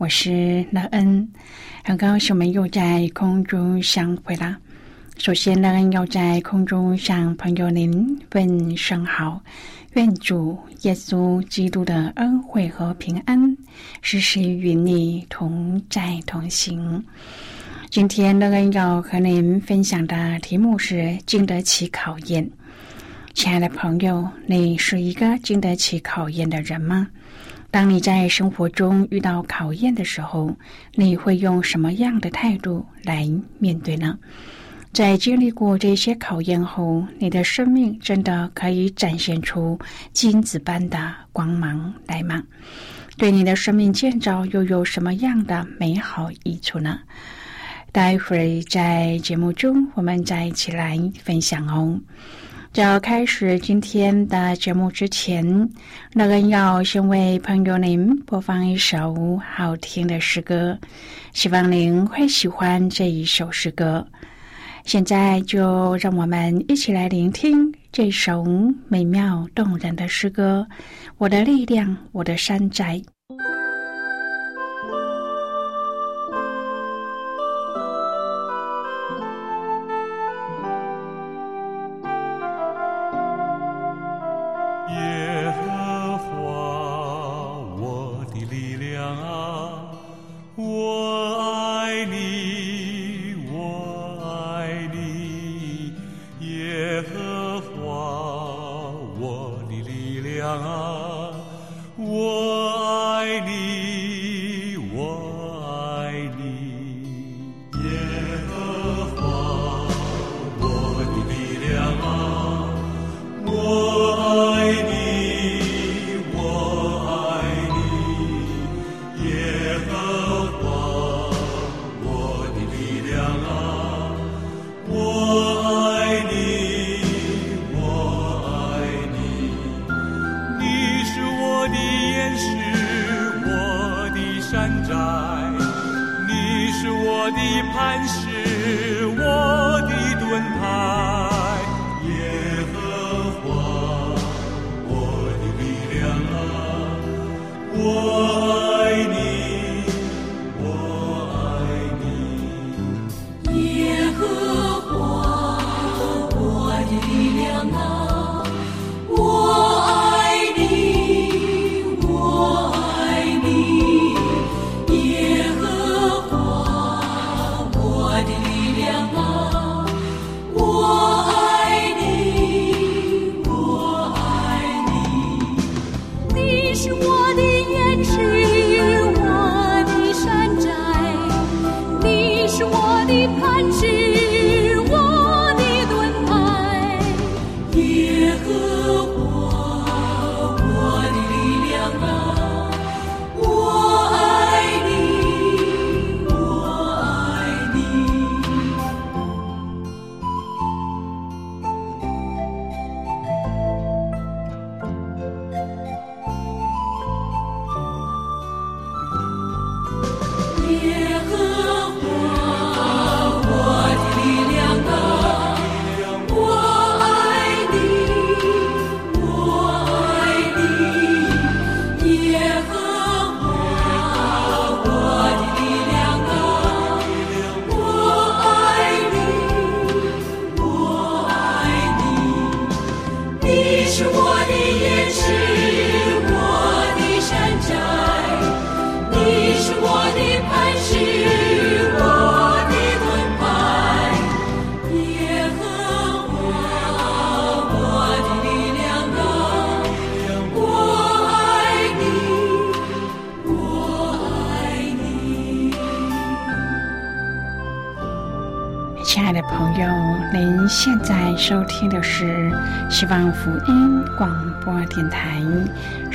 我是乐恩，很高兴我们又在空中相会啦。首先，乐恩要在空中向朋友您问声好，愿主耶稣基督的恩惠和平安时时与你同在同行。今天，乐恩要和您分享的题目是经得起考验。亲爱的朋友，你是一个经得起考验的人吗？当你在生活中遇到考验的时候，你会用什么样的态度来面对呢？在经历过这些考验后，你的生命真的可以展现出金子般的光芒来吗？对你的生命建造又有什么样的美好益处呢？待会儿在节目中，我们再一起来分享哦。在要开始今天的节目之前，乐恩要先为朋友您播放一首好听的诗歌，希望您会喜欢这一首诗歌。现在就让我们一起来聆听这首美妙动人的诗歌《我的力量，我的山寨》。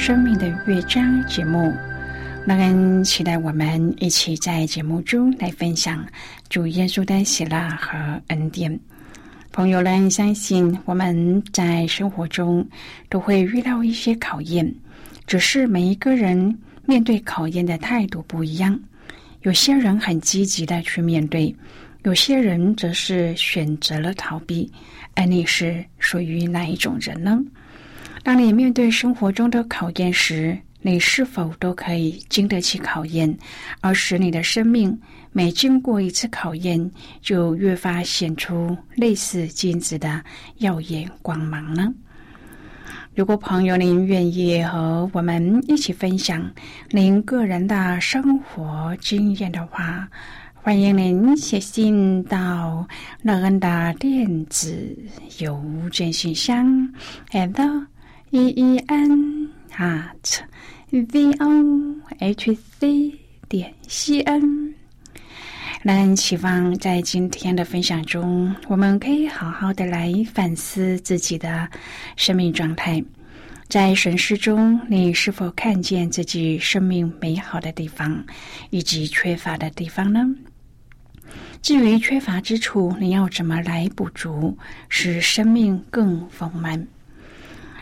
生命的乐章》节目。那人期待我们一起在节目中来分享主耶稣的喜乐和恩典。朋友们，相信我们在生活中都会遇到一些考验，只是每一个人面对考验的态度不一样。有些人很积极的去面对。有些人则是选择了逃避，而你是属于哪一种人呢？当你面对生活中的考验时，你是否都可以经得起考验，而使你的生命每经过一次考验，就越发显出类似金子的耀眼光芒呢？如果朋友您愿意和我们一起分享您个人的生活经验的话，欢迎您写信到乐恩的电子邮件信箱，and e e n at v o h c 点 c n。那希望在今天的分享中，我们可以好好的来反思自己的生命状态，在神视中，你是否看见自己生命美好的地方，以及缺乏的地方呢？至于缺乏之处，你要怎么来补足，使生命更丰满？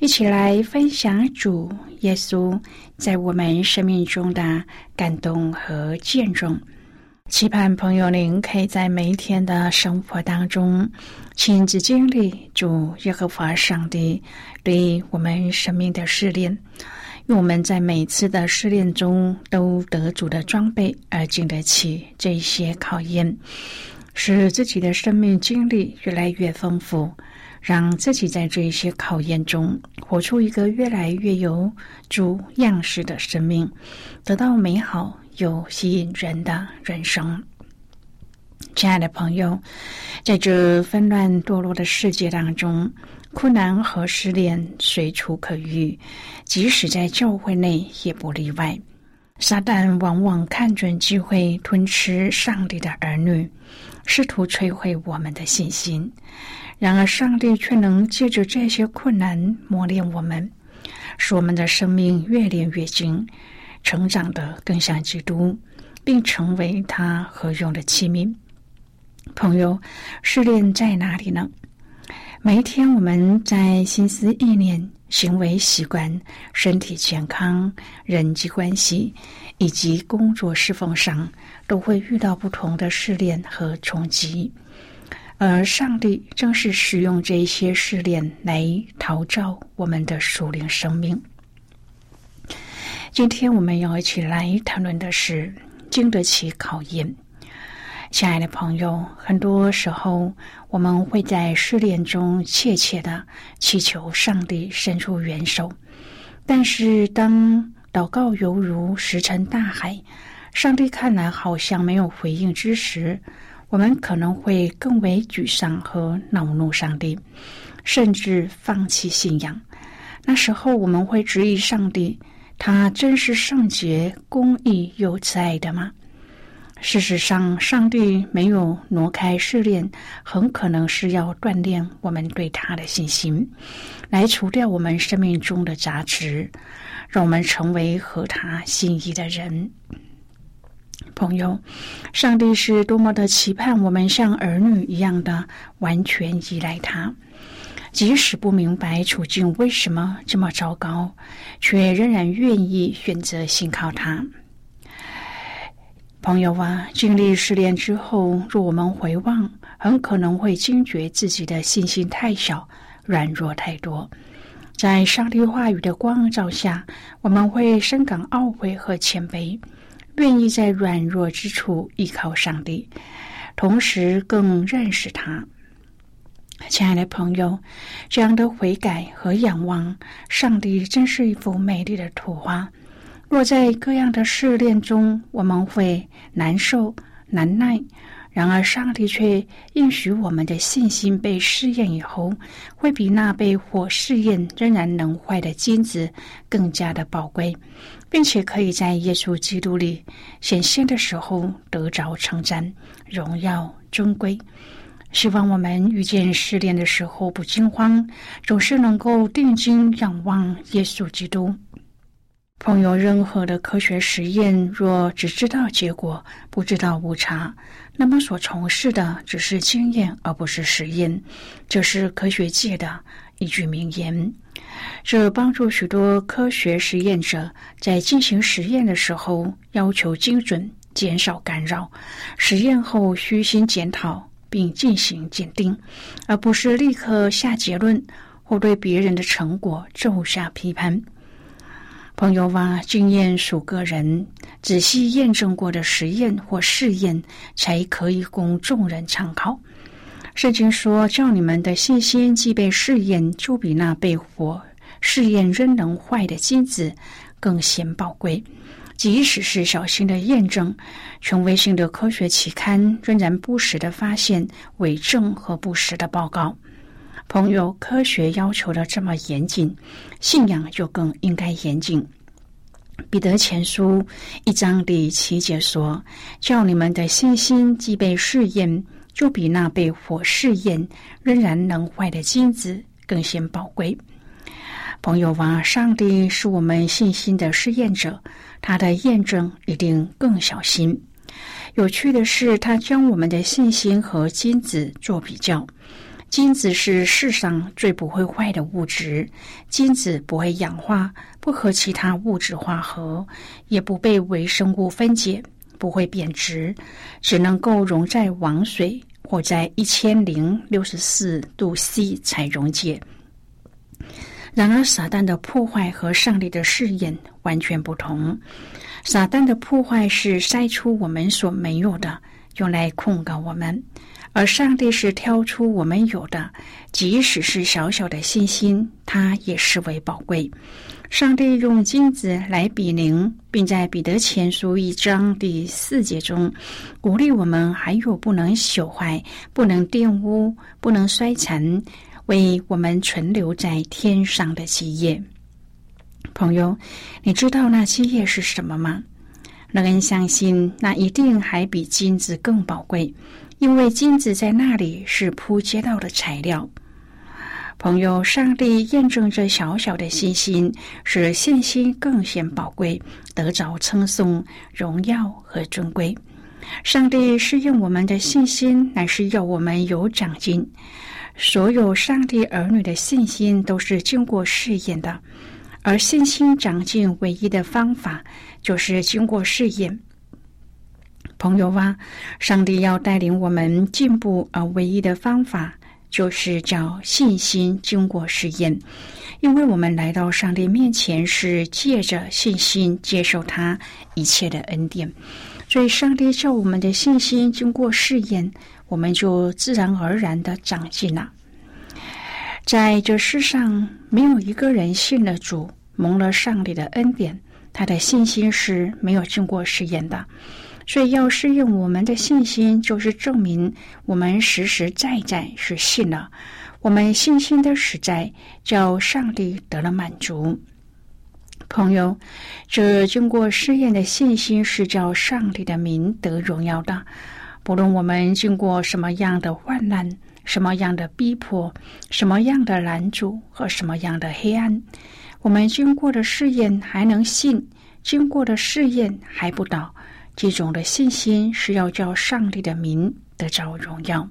一起来分享主耶稣在我们生命中的感动和见证。期盼朋友您可以在每一天的生活当中，亲自经历主耶和华上帝对我们生命的试炼。用我们在每次的试炼中都得主的装备，而经得起这些考验，使自己的生命经历越来越丰富，让自己在这些考验中活出一个越来越有主样式的生命，得到美好又吸引人的人生。亲爱的朋友，在这纷乱堕落的世界当中。困难和失恋随处可遇，即使在教会内也不例外。撒旦往往看准机会吞吃上帝的儿女，试图摧毁我们的信心。然而，上帝却能借着这些困难磨练我们，使我们的生命越练越精，成长的更像基督，并成为他合用的器皿。朋友，试炼在哪里呢？每一天，我们在心思意念、行为习惯、身体健康、人际关系以及工作侍奉上，都会遇到不同的试炼和冲击。而上帝正是使用这些试炼来陶造我们的属灵生命。今天我们要一起来谈论的是经得起考验。亲爱的朋友，很多时候我们会在试炼中切切的祈求上帝伸出援手，但是当祷告犹如石沉大海，上帝看来好像没有回应之时，我们可能会更为沮丧和恼怒上帝，甚至放弃信仰。那时候我们会质疑上帝：他真是圣洁、公义又慈爱的吗？事实上，上帝没有挪开试炼，很可能是要锻炼我们对他的信心，来除掉我们生命中的杂质，让我们成为合他心意的人。朋友，上帝是多么的期盼我们像儿女一样的完全依赖他，即使不明白处境为什么这么糟糕，却仍然愿意选择信靠他。朋友啊，经历失恋之后，若我们回望，很可能会惊觉自己的信心太小，软弱太多。在上帝话语的光照下，我们会深感懊悔和谦卑，愿意在软弱之处依靠上帝，同时更认识他。亲爱的朋友，这样的悔改和仰望上帝，真是一幅美丽的图画。若在各样的试炼中，我们会难受难耐，然而上帝却应许我们的信心被试验以后，会比那被火试验仍然能坏的金子更加的宝贵，并且可以在耶稣基督里显现的时候得着称赞、荣耀、尊贵。希望我们遇见试炼的时候不惊慌，总是能够定睛仰望耶稣基督。朋友，任何的科学实验若只知道结果，不知道误差，那么所从事的只是经验，而不是实验。这是科学界的一句名言。这帮助许多科学实验者在进行实验的时候要求精准，减少干扰。实验后虚心检讨。并进行鉴定，而不是立刻下结论或对别人的成果骤下批判。朋友ว่า经验属个人，仔细验证过的实验或试验才可以供众人参考。圣经说：“叫你们的信心既被试验，就比那被火试验仍能坏的金子更显宝贵。”即使是小心的验证，权威性的科学期刊仍然不时的发现伪证和不实的报告。朋友，科学要求的这么严谨，信仰就更应该严谨。彼得前书一章第七节说：“叫你们的信心既被试验，就比那被火试验仍然能坏的金子更显宝贵。”朋友啊，上帝是我们信心的试验者。他的验证一定更小心。有趣的是，他将我们的信心和金子做比较。金子是世上最不会坏的物质，金子不会氧化，不和其他物质化合，也不被微生物分解，不会贬值，只能够溶在王水或在一千零六十四度 C 才溶解。然而，撒旦的破坏和上帝的试验完全不同。撒旦的破坏是筛出我们所没有的，用来控告我们；而上帝是挑出我们有的，即使是小小的信心，他也视为宝贵。上帝用金子来比邻，并在彼得前书一章第四节中鼓励我们：还有不能朽坏、不能玷污、不能衰残。为我们存留在天上的基业，朋友，你知道那基业是什么吗？乐恩相信，那一定还比金子更宝贵，因为金子在那里是铺街道的材料。朋友，上帝验证这小小的信心，使信心更显宝贵，得着称颂、荣耀和尊贵。上帝试验我们的信心，乃是要我们有长进。所有上帝儿女的信心都是经过试验的，而信心长进唯一的方法就是经过试验。朋友啊，上帝要带领我们进步，而唯一的方法就是叫信心经过试验。因为我们来到上帝面前是借着信心接受他一切的恩典，所以上帝叫我们的信心经过试验。我们就自然而然的长进了。在这世上，没有一个人信了主，蒙了上帝的恩典，他的信心是没有经过试验的。所以，要试验我们的信心，就是证明我们实实在在是信了。我们信心的实在，叫上帝得了满足。朋友，这经过试验的信心，是叫上帝的名得荣耀的。不论我们经过什么样的患难、什么样的逼迫、什么样的拦阻和什么样的黑暗，我们经过的试验还能信，经过的试验还不倒，这种的信心是要叫上帝的名得着荣耀。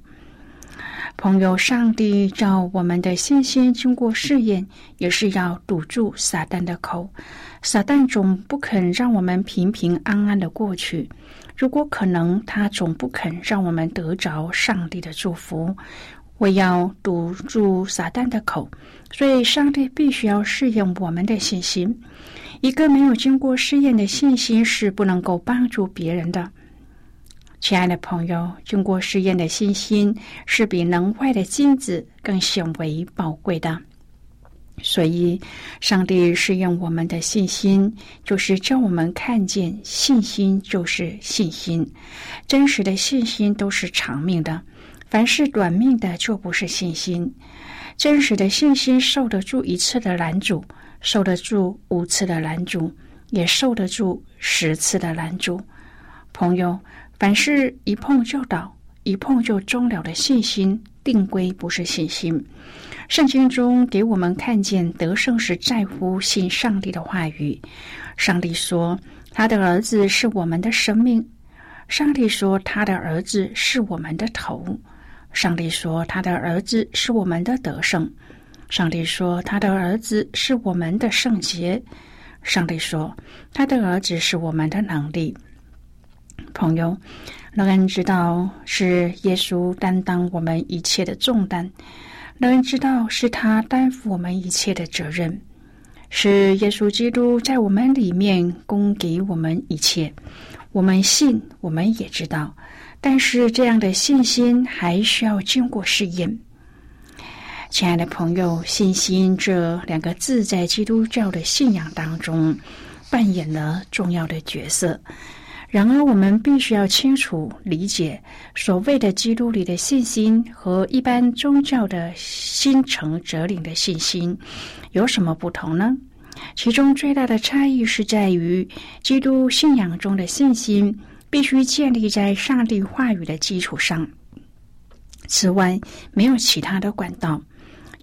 朋友，上帝叫我们的信心经过试验，也是要堵住撒旦的口。撒旦总不肯让我们平平安安的过去。如果可能，他总不肯让我们得着上帝的祝福。我要堵住撒旦的口，所以上帝必须要试验我们的信心。一个没有经过试验的信心是不能够帮助别人的。亲爱的朋友，经过试验的信心是比能坏的金子更显为宝贵的。所以，上帝试验我们的信心，就是叫我们看见信心就是信心。真实的信心都是长命的，凡是短命的就不是信心。真实的信心受得住一次的拦阻，受得住五次的拦阻。也受得住十次的拦阻，朋友，凡事一碰就倒、一碰就终了的信心，定规不是信心。圣经中给我们看见得胜是在乎信上帝的话语。上帝说：“他的儿子是我们的生命。”上帝说：“他的儿子是我们的头。”上帝说：“他的儿子是我们的得胜。”上帝说：“他的儿子是我们的圣洁。”上帝说：“他的儿子是我们的能力。”朋友，乐恩知道是耶稣担当我们一切的重担，乐恩知道是他担负我们一切的责任，是耶稣基督在我们里面供给我们一切。我们信，我们也知道，但是这样的信心还需要经过试验。亲爱的朋友，信心这两个字在基督教的信仰当中扮演了重要的角色。然而，我们必须要清楚理解，所谓的基督里的信心和一般宗教的心诚则灵的信心有什么不同呢？其中最大的差异是在于，基督信仰中的信心必须建立在上帝话语的基础上，此外没有其他的管道。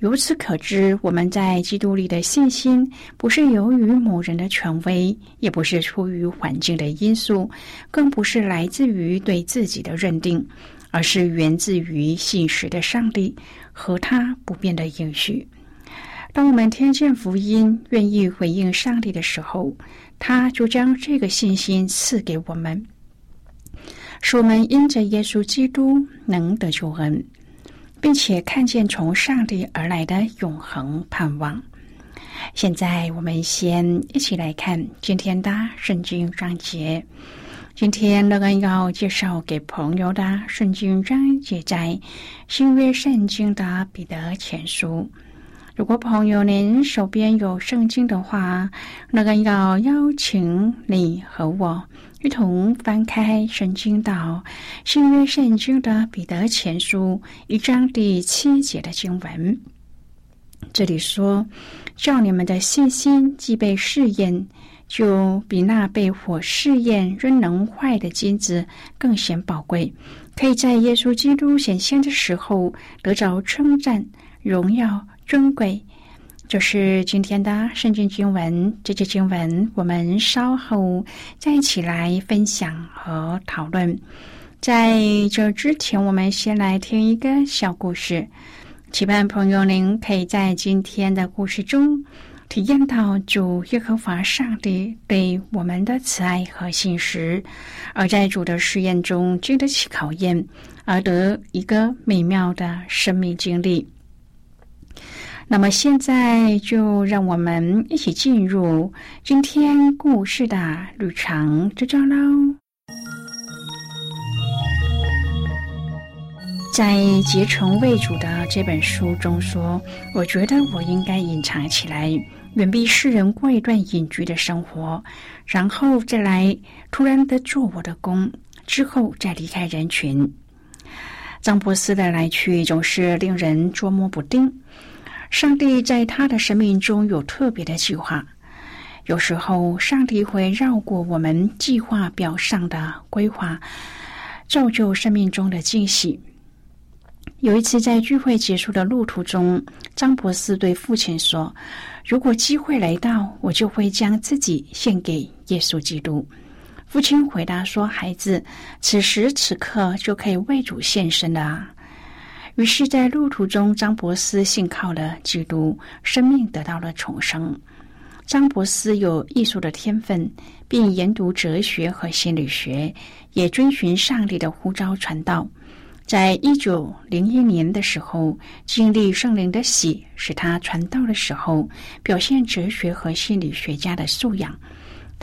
由此可知，我们在基督里的信心，不是由于某人的权威，也不是出于环境的因素，更不是来自于对自己的认定，而是源自于信实的上帝和他不变的应许。当我们听见福音，愿意回应上帝的时候，他就将这个信心赐给我们，使我们因着耶稣基督能得救恩。并且看见从上帝而来的永恒盼望。现在，我们先一起来看今天的圣经章节。今天，乐恩要介绍给朋友的圣经章节在新约圣经的彼得前书。如果朋友您手边有圣经的话，乐恩要邀请你和我。一同翻开圣经到新约圣经的彼得前书一章第七节的经文，这里说：“叫你们的信心既被试验，就比那被火试验仍能坏的金子更显宝贵，可以在耶稣基督显现的时候得着称赞、荣耀、尊贵。”就是今天的圣经经文，这节经文我们稍后再一起来分享和讨论。在这之前，我们先来听一个小故事，期盼朋友您可以在今天的故事中体验到主耶和华上帝对我们的慈爱和信实，而在主的试验中经得起考验，而得一个美妙的生命经历。那么现在就让我们一起进入今天故事的旅程之中喽。在《结成为主》的这本书中说：“我觉得我应该隐藏起来，远避世人过一段隐居的生活，然后再来突然的做我的工，之后再离开人群。”张博斯的来去总是令人捉摸不定。上帝在他的生命中有特别的计划，有时候上帝会绕过我们计划表上的规划，造就生命中的惊喜。有一次在聚会结束的路途中，张博士对父亲说：“如果机会来到，我就会将自己献给耶稣基督。”父亲回答说：“孩子，此时此刻就可以为主献身了。”于是，在路途中，张伯斯信靠了基督，生命得到了重生。张伯斯有艺术的天分，并研读哲学和心理学，也遵循上帝的呼召传道。在一九零一年的时候，经历圣灵的喜，使他传道的时候表现哲学和心理学家的素养。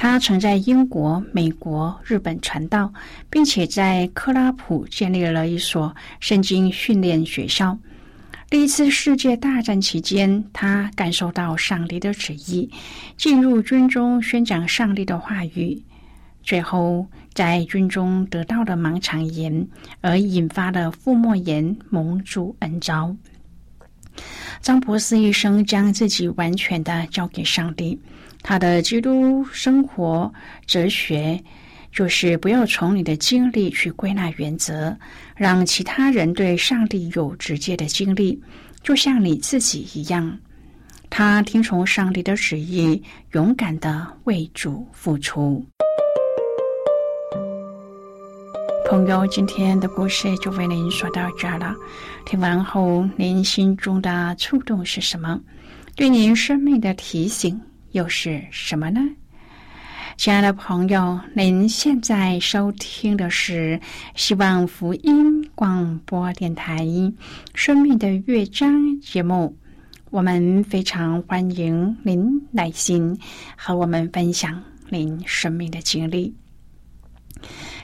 他曾在英国、美国、日本传道，并且在克拉普建立了一所圣经训练学校。第一次世界大战期间，他感受到上帝的旨意，进入军中宣讲上帝的话语。最后，在军中得到了盲肠炎，而引发了腹膜炎，蒙主恩召。张博士一生将自己完全的交给上帝。他的基督生活哲学就是不要从你的经历去归纳原则，让其他人对上帝有直接的经历，就像你自己一样。他听从上帝的旨意，勇敢的为主付出。朋友，今天的故事就为您说到这儿了。听完后，您心中的触动是什么？对您生命的提醒又是什么呢？亲爱的朋友，您现在收听的是希望福音广播电台《生命的乐章》节目。我们非常欢迎您耐心和我们分享您生命的经历。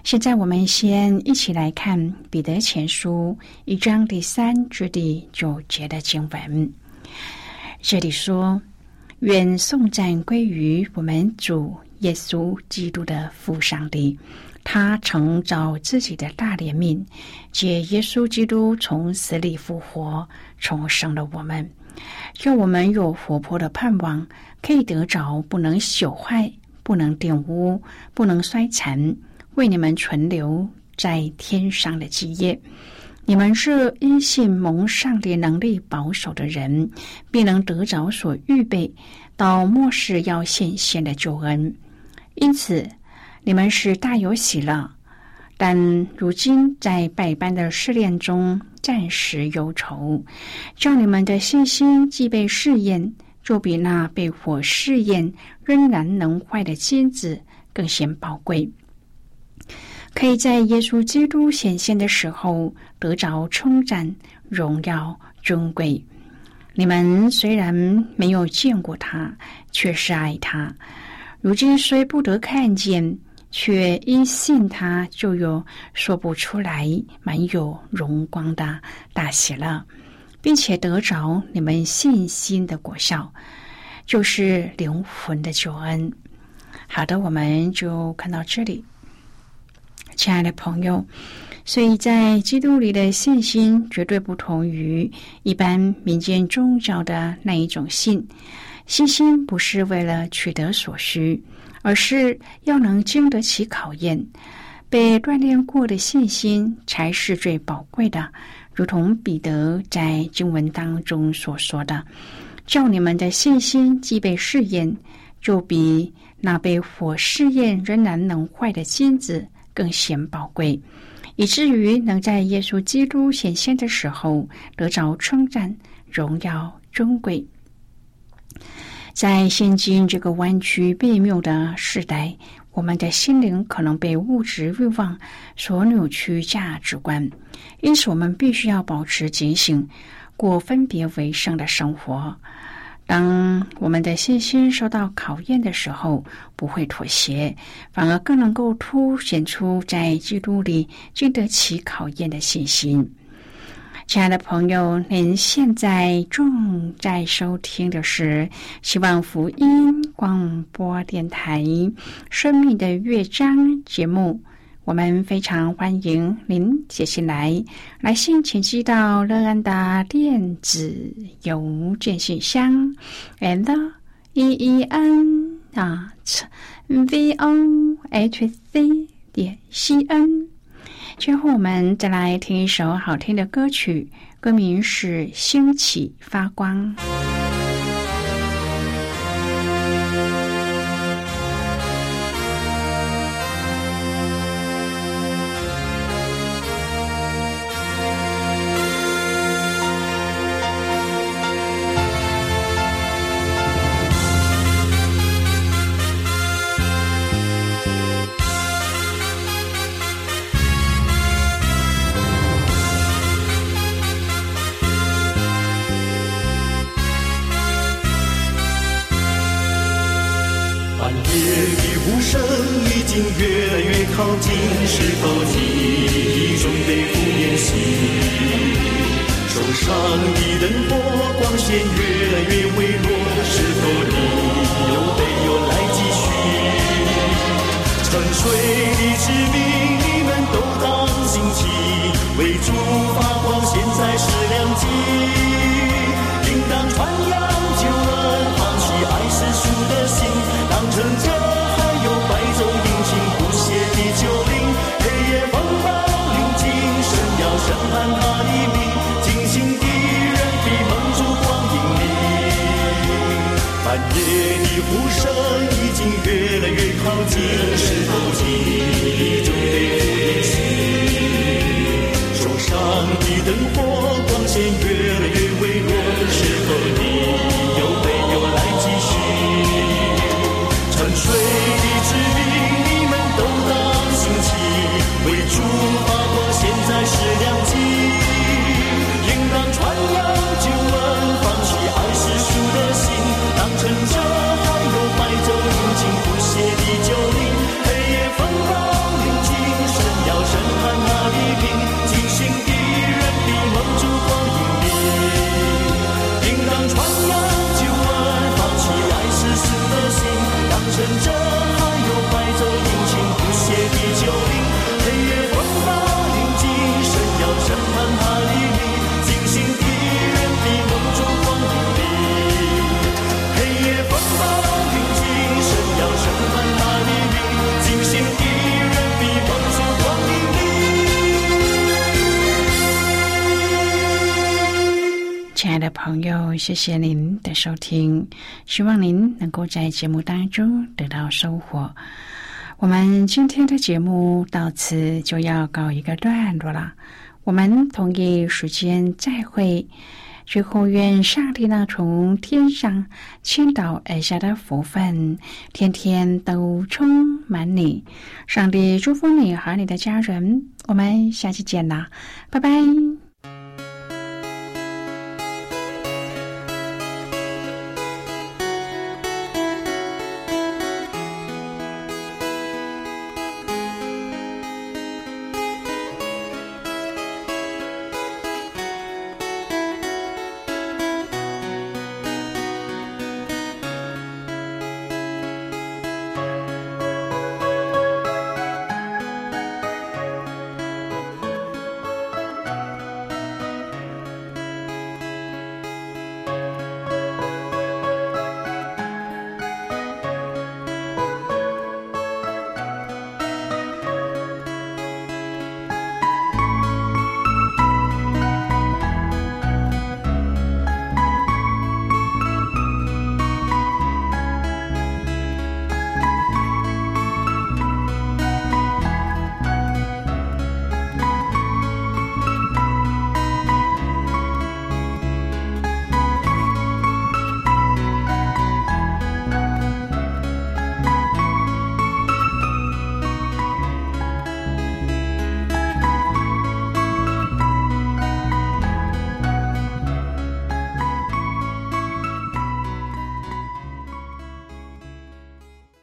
现在我们先一起来看《彼得前书》一章第三至第九节的经文。这里说：“愿颂赞归于我们主耶稣基督的父上帝，他曾照自己的大怜悯，借耶稣基督从死里复活，重生了我们，叫我们有活泼的盼望，可以得着不能朽坏、不能玷污、不能衰残。”为你们存留在天上的基业，你们是因信蒙上帝能力保守的人，必能得着所预备到末世要显现的救恩。因此，你们是大有喜乐，但如今在百般的试炼中暂时忧愁，叫你们的信心既被试验，就比那被火试验仍然能坏的金子更显宝贵。可以在耶稣基督显现的时候得着称赞、荣耀、尊贵。你们虽然没有见过他，却是爱他；如今虽不得看见，却因信他，就有说不出来、满有荣光的大喜乐，并且得着你们信心的果效，就是灵魂的救恩。好的，我们就看到这里。亲爱的朋友，所以在基督里的信心绝对不同于一般民间宗教的那一种信。信心不是为了取得所需，而是要能经得起考验。被锻炼过的信心才是最宝贵的。如同彼得在经文当中所说的：“叫你们的信心既被试验，就比那被火试验仍然能坏的金子。”更显宝贵，以至于能在耶稣基督显现的时候得着称赞、荣耀、尊贵。在现今这个弯曲别谬的时代，我们的心灵可能被物质欲望所扭曲价值观，因此我们必须要保持警醒，过分别为圣的生活。当我们的信心受到考验的时候，不会妥协，反而更能够凸显出在基督里经得起考验的信心。亲爱的朋友，您现在正在收听的是希望福音广播电台《生命的乐章》节目。我们非常欢迎您写信来，来信请寄到乐安的电子邮件信箱，and e e n at v o h c 点 c n。最后，我们再来听一首好听的歌曲，歌名是《兴起发光》。线越来越微弱，是否你有没有来继续？沉睡的士兵，你们都当心起，为主呼声已经越来越靠近，是否你准备赴宴席？手上的灯火光线越来越微弱，是否你有没有来谢谢您的收听，希望您能够在节目当中得到收获。我们今天的节目到此就要告一个段落了，我们同一时间再会。最后，愿上帝呢从天上倾倒而下的福分，天天都充满你。上帝祝福你和你的家人，我们下期见啦，拜拜。